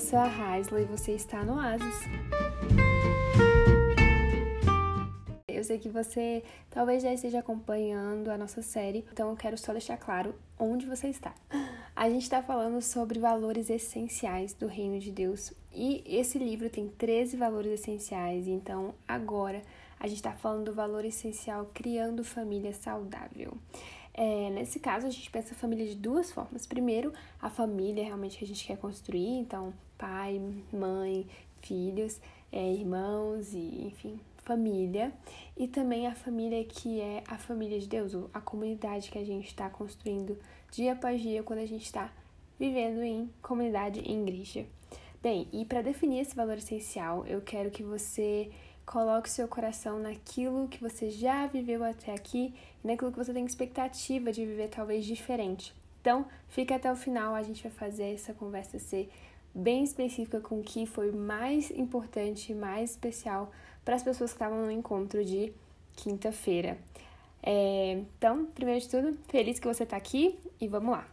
eu sou a Raisla e você está no Oasis. Eu sei que você talvez já esteja acompanhando a nossa série, então eu quero só deixar claro onde você está. A gente está falando sobre valores essenciais do Reino de Deus e esse livro tem 13 valores essenciais, então agora a gente está falando do valor essencial criando família saudável. É, nesse caso, a gente pensa a família de duas formas. Primeiro, a família realmente que a gente quer construir, então pai, mãe, filhos, é, irmãos e enfim, família. E também a família que é a família de Deus, a comunidade que a gente está construindo dia após dia quando a gente está vivendo em comunidade em igreja. Bem, e para definir esse valor essencial, eu quero que você Coloque seu coração naquilo que você já viveu até aqui e naquilo que você tem expectativa de viver talvez diferente. Então, fica até o final, a gente vai fazer essa conversa ser bem específica com o que foi mais importante, mais especial para as pessoas que estavam no encontro de quinta-feira. É, então, primeiro de tudo, feliz que você está aqui e vamos lá.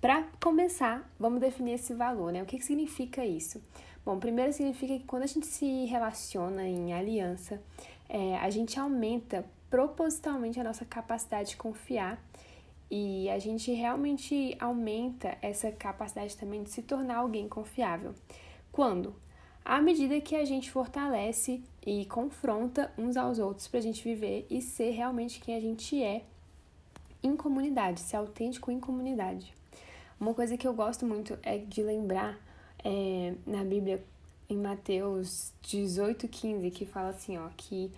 Para começar, vamos definir esse valor, né? O que, que significa isso? Bom, primeiro significa que quando a gente se relaciona em aliança, é, a gente aumenta propositalmente a nossa capacidade de confiar e a gente realmente aumenta essa capacidade também de se tornar alguém confiável. Quando? À medida que a gente fortalece e confronta uns aos outros para a gente viver e ser realmente quem a gente é em comunidade, ser autêntico em comunidade. Uma coisa que eu gosto muito é de lembrar é, na Bíblia, em Mateus 18, 15, que fala assim, ó, que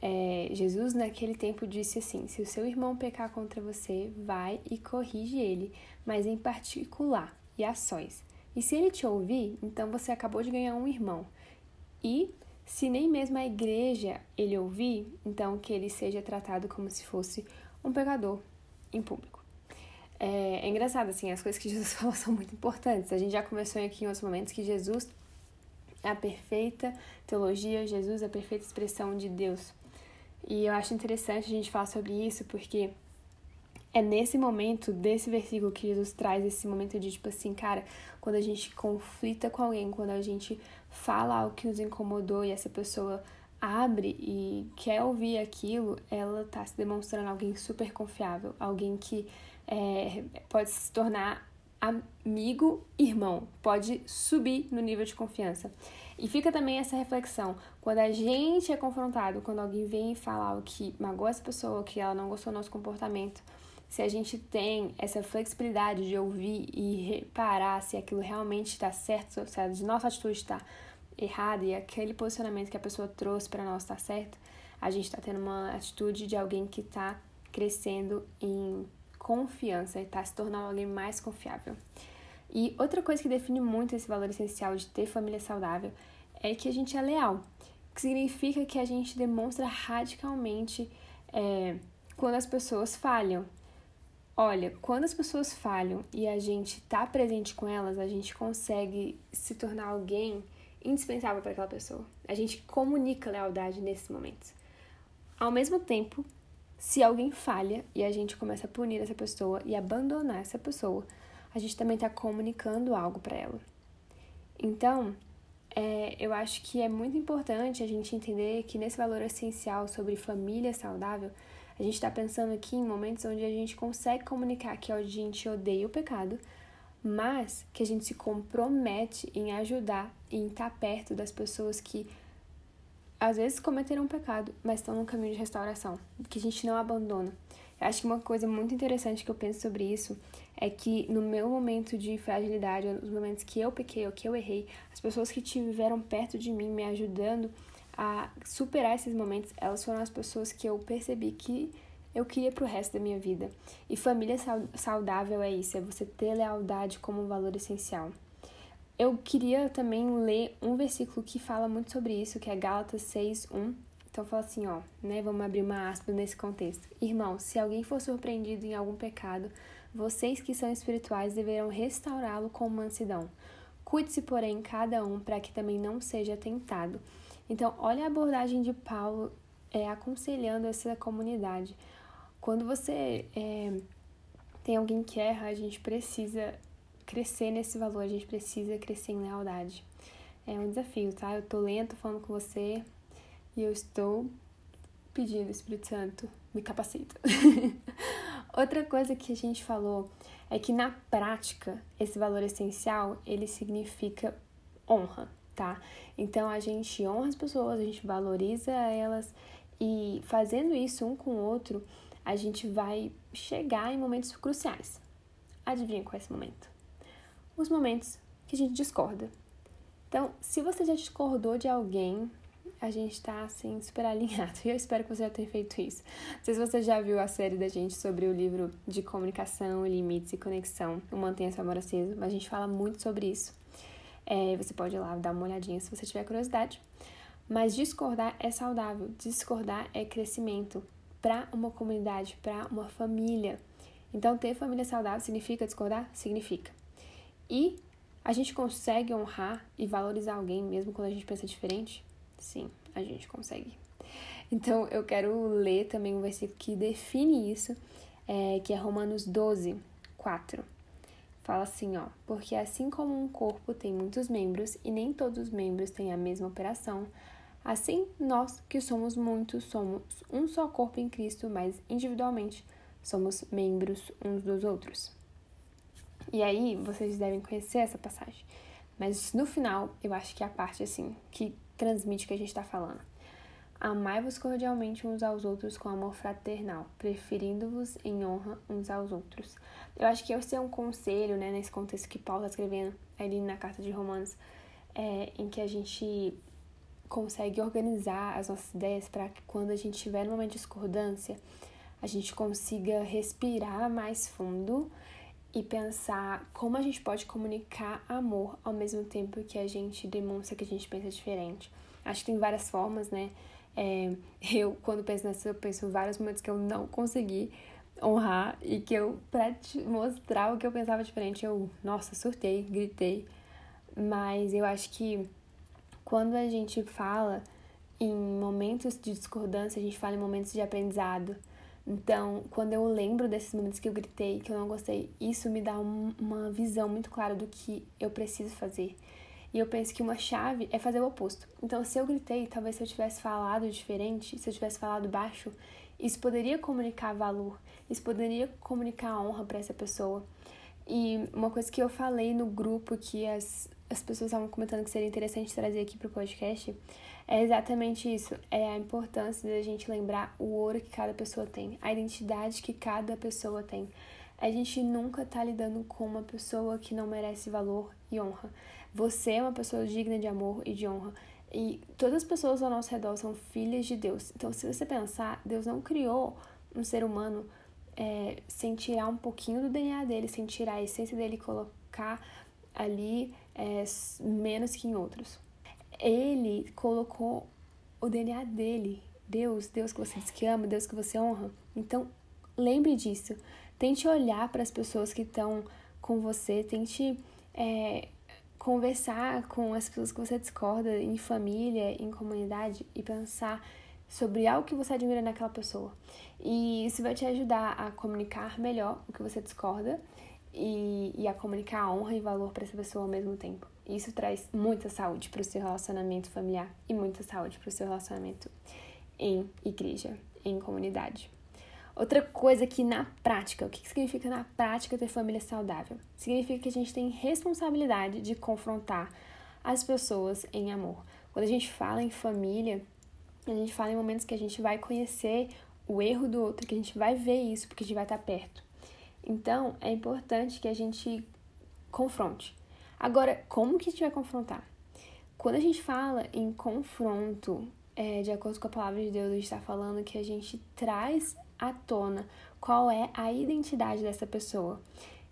é, Jesus naquele tempo disse assim: se o seu irmão pecar contra você, vai e corrige ele, mas em particular e a sós. E se ele te ouvir, então você acabou de ganhar um irmão. E se nem mesmo a igreja ele ouvir, então que ele seja tratado como se fosse um pecador em público. É, é, engraçado, assim, as coisas que Jesus falou são muito importantes. A gente já conversou aqui em outros momentos que Jesus é a perfeita teologia, Jesus é a perfeita expressão de Deus. E eu acho interessante a gente falar sobre isso porque é nesse momento, desse versículo, que Jesus traz esse momento de tipo assim, cara, quando a gente conflita com alguém, quando a gente fala algo que nos incomodou e essa pessoa abre e quer ouvir aquilo, ela tá se demonstrando alguém super confiável, alguém que é, pode se tornar amigo, irmão, pode subir no nível de confiança. E fica também essa reflexão, quando a gente é confrontado, quando alguém vem e fala o que magoa essa pessoa, que ela não gostou do nosso comportamento, se a gente tem essa flexibilidade de ouvir e reparar se aquilo realmente está certo, se a nossa atitude está errada e aquele posicionamento que a pessoa trouxe para nós está certo, a gente está tendo uma atitude de alguém que está crescendo em confiança e tá se tornando alguém mais confiável. E outra coisa que define muito esse valor essencial de ter família saudável é que a gente é leal, que significa que a gente demonstra radicalmente é, quando as pessoas falham. Olha, quando as pessoas falham e a gente tá presente com elas, a gente consegue se tornar alguém indispensável para aquela pessoa. A gente comunica lealdade nesses momentos. Ao mesmo tempo se alguém falha e a gente começa a punir essa pessoa e abandonar essa pessoa, a gente também está comunicando algo para ela. Então, é, eu acho que é muito importante a gente entender que nesse valor essencial sobre família saudável, a gente está pensando aqui em momentos onde a gente consegue comunicar que a gente odeia o pecado, mas que a gente se compromete em ajudar e em estar tá perto das pessoas que às vezes cometeram um pecado, mas estão no caminho de restauração, que a gente não abandona. Eu acho que uma coisa muito interessante que eu penso sobre isso é que no meu momento de fragilidade, nos momentos que eu pequei ou que eu errei, as pessoas que estiveram perto de mim, me ajudando a superar esses momentos, elas foram as pessoas que eu percebi que eu queria pro resto da minha vida. E família saudável é isso, é você ter lealdade como um valor essencial. Eu queria também ler um versículo que fala muito sobre isso, que é Gálatas 6, 1. Então fala assim, ó, né? Vamos abrir uma aspa nesse contexto. Irmão, se alguém for surpreendido em algum pecado, vocês que são espirituais deverão restaurá-lo com mansidão. Cuide-se, porém, cada um para que também não seja tentado. Então, olha a abordagem de Paulo é, aconselhando essa comunidade. Quando você é, tem alguém que erra, a gente precisa crescer nesse valor, a gente precisa crescer em lealdade. É um desafio, tá? Eu tô lento falando com você e eu estou pedindo, Espírito Santo, me capacita. Outra coisa que a gente falou é que na prática esse valor essencial ele significa honra, tá? Então a gente honra as pessoas, a gente valoriza elas e fazendo isso um com o outro, a gente vai chegar em momentos cruciais. Adivinha qual é esse momento? Os momentos que a gente discorda. Então, se você já discordou de alguém, a gente tá assim super alinhado. E eu espero que você já tenha feito isso. Não sei se você já viu a série da gente sobre o livro de comunicação, limites e conexão, o Mantenha seu amor aceso, mas a gente fala muito sobre isso. É, você pode ir lá dar uma olhadinha se você tiver curiosidade. Mas discordar é saudável, discordar é crescimento para uma comunidade, para uma família. Então, ter família saudável significa discordar? Significa. E a gente consegue honrar e valorizar alguém mesmo quando a gente pensa diferente? Sim, a gente consegue. Então, eu quero ler também um versículo que define isso, é, que é Romanos 12, 4. Fala assim, ó, porque assim como um corpo tem muitos membros e nem todos os membros têm a mesma operação, assim nós que somos muitos somos um só corpo em Cristo, mas individualmente somos membros uns dos outros. E aí vocês devem conhecer essa passagem, mas no final eu acho que é a parte assim que transmite o que a gente está falando. Amai-vos cordialmente uns aos outros com amor fraternal, preferindo-vos em honra uns aos outros. Eu acho que esse é um conselho, né, nesse contexto que Paulo está escrevendo ali na carta de Romanos, é, em que a gente consegue organizar as nossas ideias para que quando a gente tiver numa discordância, a gente consiga respirar mais fundo e pensar como a gente pode comunicar amor ao mesmo tempo que a gente demonstra que a gente pensa diferente. Acho que tem várias formas, né? É, eu, quando penso nessa, eu penso em vários momentos que eu não consegui honrar e que eu, pra te mostrar o que eu pensava diferente, eu, nossa, surtei, gritei. Mas eu acho que quando a gente fala em momentos de discordância, a gente fala em momentos de aprendizado. Então, quando eu lembro desses momentos que eu gritei, que eu não gostei, isso me dá um, uma visão muito clara do que eu preciso fazer. E eu penso que uma chave é fazer o oposto. Então, se eu gritei, talvez se eu tivesse falado diferente, se eu tivesse falado baixo, isso poderia comunicar valor, isso poderia comunicar honra para essa pessoa. E uma coisa que eu falei no grupo que as, as pessoas estavam comentando que seria interessante trazer aqui para o podcast é exatamente isso. É a importância da gente lembrar o ouro que cada pessoa tem, a identidade que cada pessoa tem. A gente nunca tá lidando com uma pessoa que não merece valor e honra. Você é uma pessoa digna de amor e de honra. E todas as pessoas ao nosso redor são filhas de Deus. Então, se você pensar, Deus não criou um ser humano é, sem tirar um pouquinho do DNA dele, sem tirar a essência dele e colocar ali é, menos que em outros. Ele colocou o DNA dele, Deus, Deus que você diz que ama, Deus que você honra. Então, lembre disso. Tente olhar para as pessoas que estão com você, tente é, conversar com as pessoas que você discorda em família, em comunidade e pensar sobre algo que você admira naquela pessoa. E isso vai te ajudar a comunicar melhor o que você discorda e, e a comunicar honra e valor para essa pessoa ao mesmo tempo. Isso traz muita saúde para o seu relacionamento familiar e muita saúde para o seu relacionamento em igreja, em comunidade. Outra coisa que na prática, o que significa na prática ter família saudável? Significa que a gente tem responsabilidade de confrontar as pessoas em amor. Quando a gente fala em família, a gente fala em momentos que a gente vai conhecer o erro do outro, que a gente vai ver isso, porque a gente vai estar perto. Então, é importante que a gente confronte. Agora, como que a gente vai confrontar? Quando a gente fala em confronto, é, de acordo com a palavra de Deus, a gente está falando que a gente traz à tona qual é a identidade dessa pessoa.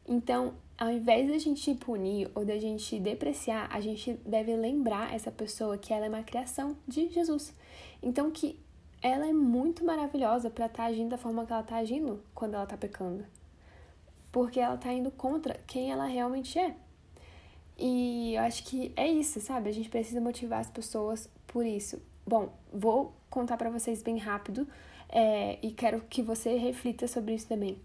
Então, ao invés da gente punir ou da gente depreciar, a gente deve lembrar essa pessoa que ela é uma criação de Jesus. Então, que ela é muito maravilhosa para estar tá agindo da forma que ela está agindo quando ela está pecando. Porque ela está indo contra quem ela realmente é. E eu acho que é isso, sabe? A gente precisa motivar as pessoas por isso. Bom, vou contar para vocês bem rápido é, e quero que você reflita sobre isso também.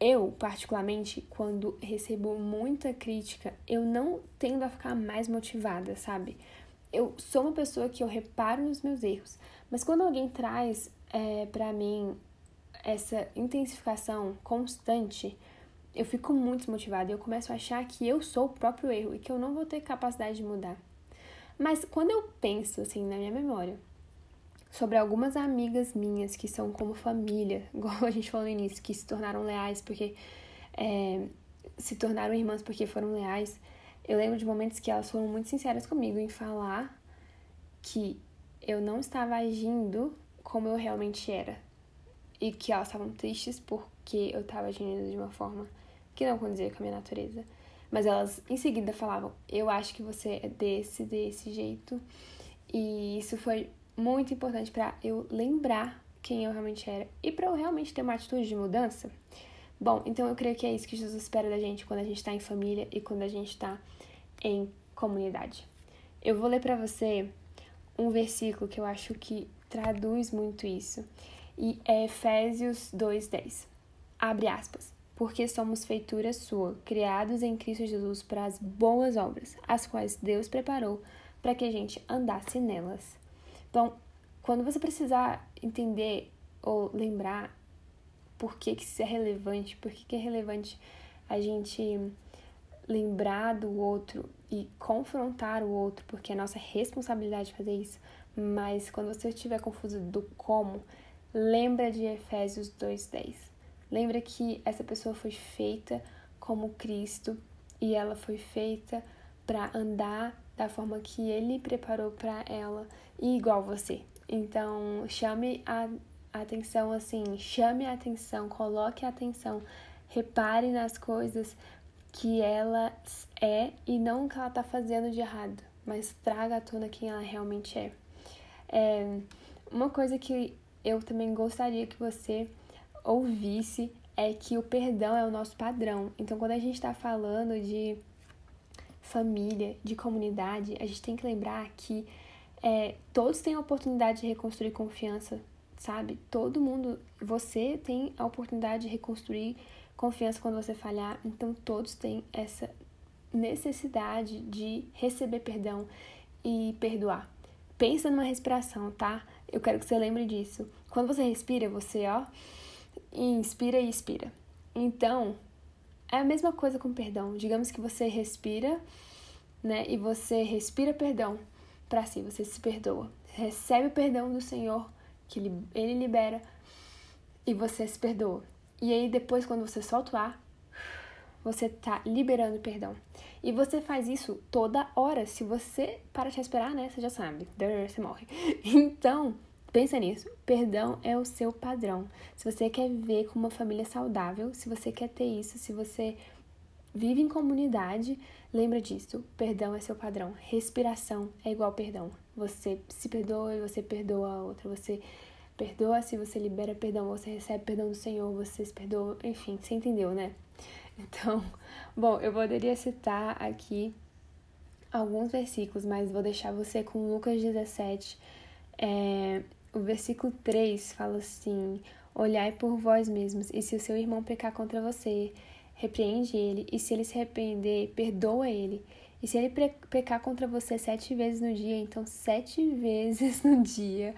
eu, particularmente, quando recebo muita crítica, eu não tendo a ficar mais motivada, sabe? Eu sou uma pessoa que eu reparo nos meus erros, mas quando alguém traz é, para mim essa intensificação constante, eu fico muito desmotivada e eu começo a achar que eu sou o próprio erro e que eu não vou ter capacidade de mudar. Mas quando eu penso assim na minha memória sobre algumas amigas minhas que são como família, igual a gente falou no início, que se tornaram leais porque é, se tornaram irmãs porque foram leais, eu lembro de momentos que elas foram muito sinceras comigo em falar que eu não estava agindo como eu realmente era e que elas estavam tristes porque eu estava agindo de uma forma que não condizia com a minha natureza. Mas elas em seguida falavam: Eu acho que você é desse, desse jeito. E isso foi muito importante para eu lembrar quem eu realmente era e para eu realmente ter uma atitude de mudança. Bom, então eu creio que é isso que Jesus espera da gente quando a gente está em família e quando a gente está em comunidade. Eu vou ler para você um versículo que eu acho que traduz muito isso e é Efésios 2:10. Abre aspas porque somos feitura sua, criados em Cristo Jesus para as boas obras, as quais Deus preparou para que a gente andasse nelas. Então, quando você precisar entender ou lembrar por que, que isso é relevante, por que, que é relevante a gente lembrar do outro e confrontar o outro, porque é nossa responsabilidade fazer isso, mas quando você estiver confuso do como, lembra de Efésios 2:10 Lembra que essa pessoa foi feita como Cristo e ela foi feita para andar da forma que ele preparou para ela e igual você. Então, chame a atenção assim, chame a atenção, coloque a atenção, repare nas coisas que ela é e não o que ela está fazendo de errado, mas traga à tona quem ela realmente é. é. Uma coisa que eu também gostaria que você ouvisse é que o perdão é o nosso padrão. Então, quando a gente está falando de família, de comunidade, a gente tem que lembrar que é, todos têm a oportunidade de reconstruir confiança, sabe? Todo mundo, você tem a oportunidade de reconstruir confiança quando você falhar, então todos têm essa necessidade de receber perdão e perdoar. Pensa numa respiração, tá? Eu quero que você lembre disso. Quando você respira, você, ó, inspira e expira. Então, é a mesma coisa com perdão. Digamos que você respira, né? E você respira perdão para si, você se perdoa. Recebe o perdão do Senhor, que ele libera, e você se perdoa. E aí depois, quando você solta o ar, você tá liberando perdão. E você faz isso toda hora. Se você para de respirar, né? Você já sabe. Você morre. Então, Pensa nisso. Perdão é o seu padrão. Se você quer ver com uma família saudável, se você quer ter isso, se você vive em comunidade, lembra disso. Perdão é seu padrão. Respiração é igual perdão. Você se perdoa e você perdoa a outra. Você perdoa se você libera perdão, você recebe perdão do Senhor, você se perdoa, enfim, você entendeu, né? Então, bom, eu poderia citar aqui alguns versículos, mas vou deixar você com Lucas 17. É, o versículo 3 fala assim: Olhai por vós mesmos, e se o seu irmão pecar contra você, repreende ele, e se ele se arrepender, perdoa ele. E se ele pecar contra você sete vezes no dia, então sete vezes no dia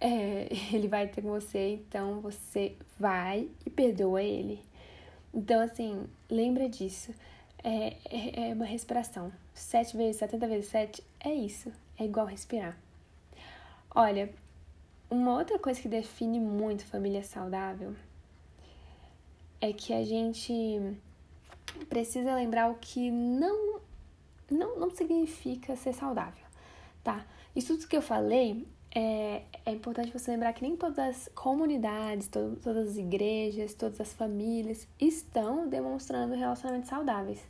é, ele vai ter com você, então você vai e perdoa ele. Então, assim, lembra disso. É, é, é uma respiração. Sete vezes, setenta vezes sete, é isso. É igual respirar. Olha, uma outra coisa que define muito família saudável é que a gente precisa lembrar o que não não, não significa ser saudável, tá? Isso tudo que eu falei é, é importante você lembrar que nem todas as comunidades, to, todas as igrejas, todas as famílias estão demonstrando relacionamentos saudáveis.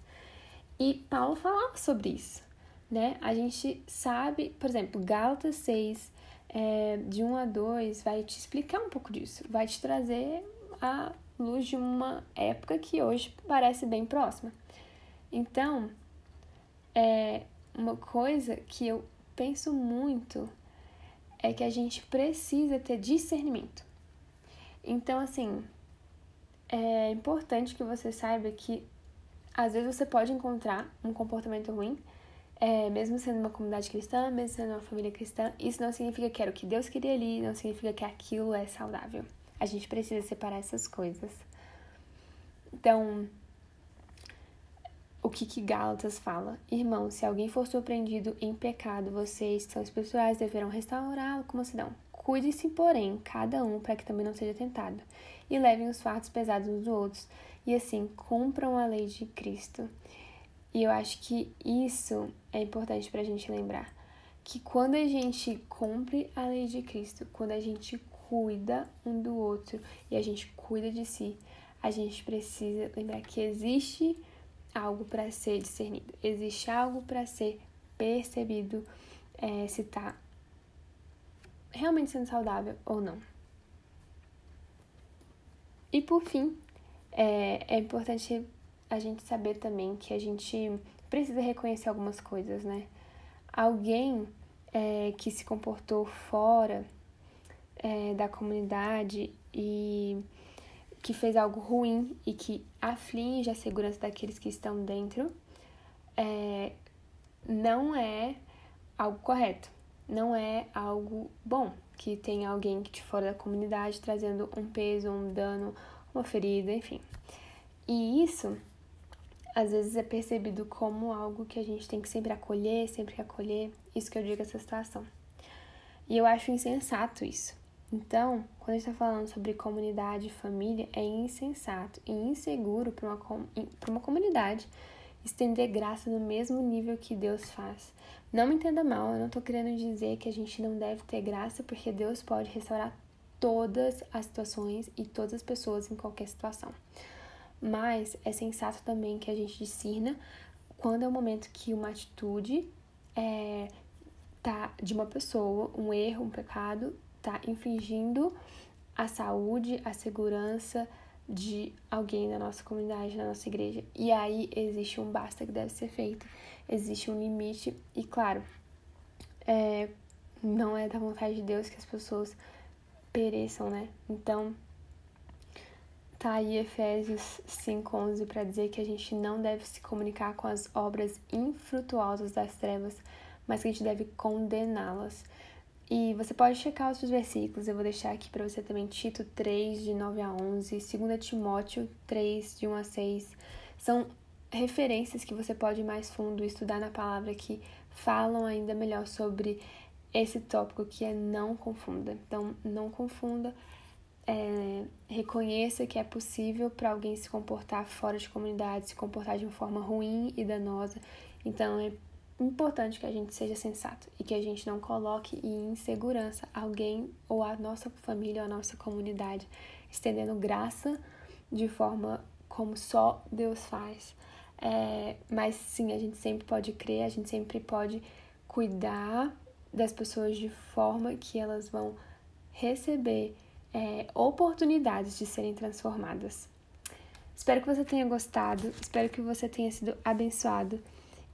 E Paulo falava sobre isso, né? A gente sabe, por exemplo, Gálatas 6, é, de 1 a 2 vai te explicar um pouco disso, vai te trazer a luz de uma época que hoje parece bem próxima. Então, é uma coisa que eu penso muito é que a gente precisa ter discernimento. Então, assim, é importante que você saiba que às vezes você pode encontrar um comportamento ruim, é, mesmo sendo uma comunidade cristã, mesmo sendo uma família cristã, isso não significa que era o que Deus queria ali, não significa que aquilo é saudável. A gente precisa separar essas coisas. Então, o que, que Gálatas fala? Irmão, se alguém for surpreendido em pecado, vocês, que são espirituais, deverão restaurá-lo como cidadão. Cuide-se, porém, cada um, para que também não seja tentado. E levem os fardos pesados uns dos outros, e assim cumpram a lei de Cristo. E eu acho que isso é importante para a gente lembrar. Que quando a gente cumpre a lei de Cristo, quando a gente cuida um do outro e a gente cuida de si, a gente precisa lembrar que existe algo para ser discernido, existe algo para ser percebido é, se está realmente sendo saudável ou não. E por fim, é, é importante a gente saber também que a gente precisa reconhecer algumas coisas, né? Alguém é, que se comportou fora é, da comunidade e que fez algo ruim e que aflige a segurança daqueles que estão dentro, é, não é algo correto, não é algo bom que tem alguém de fora da comunidade trazendo um peso, um dano, uma ferida, enfim. E isso às vezes é percebido como algo que a gente tem que sempre acolher, sempre acolher. Isso que eu digo essa situação. E eu acho insensato isso. Então, quando a gente está falando sobre comunidade e família, é insensato e inseguro para uma, uma comunidade estender graça no mesmo nível que Deus faz. Não me entenda mal, eu não estou querendo dizer que a gente não deve ter graça, porque Deus pode restaurar todas as situações e todas as pessoas em qualquer situação. Mas é sensato também que a gente discirna quando é o momento que uma atitude é, tá de uma pessoa, um erro, um pecado, tá infringindo a saúde, a segurança de alguém da nossa comunidade, da nossa igreja. E aí existe um basta que deve ser feito, existe um limite, e claro, é, não é da vontade de Deus que as pessoas pereçam, né? Então, tá aí Efésios 5:11 para dizer que a gente não deve se comunicar com as obras infrutuosas das trevas, mas que a gente deve condená-las. E você pode checar os versículos, eu vou deixar aqui para você também Tito 3, de 9 a 11, 2 Timóteo 3, de 1 a 6. São referências que você pode ir mais fundo estudar na palavra que falam ainda melhor sobre esse tópico que é não confunda. Então, não confunda, é, reconheça que é possível para alguém se comportar fora de comunidade, se comportar de uma forma ruim e danosa. Então, é importante que a gente seja sensato e que a gente não coloque em insegurança alguém ou a nossa família ou a nossa comunidade, estendendo graça de forma como só Deus faz. É, mas sim, a gente sempre pode crer, a gente sempre pode cuidar das pessoas de forma que elas vão receber é, oportunidades de serem transformadas. Espero que você tenha gostado, espero que você tenha sido abençoado.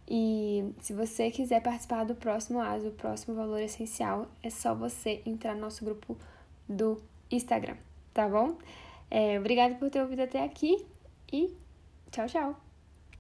E se você quiser participar do próximo ASO, o próximo valor essencial, é só você entrar no nosso grupo do Instagram, tá bom? É, obrigada por ter ouvido até aqui e tchau, tchau!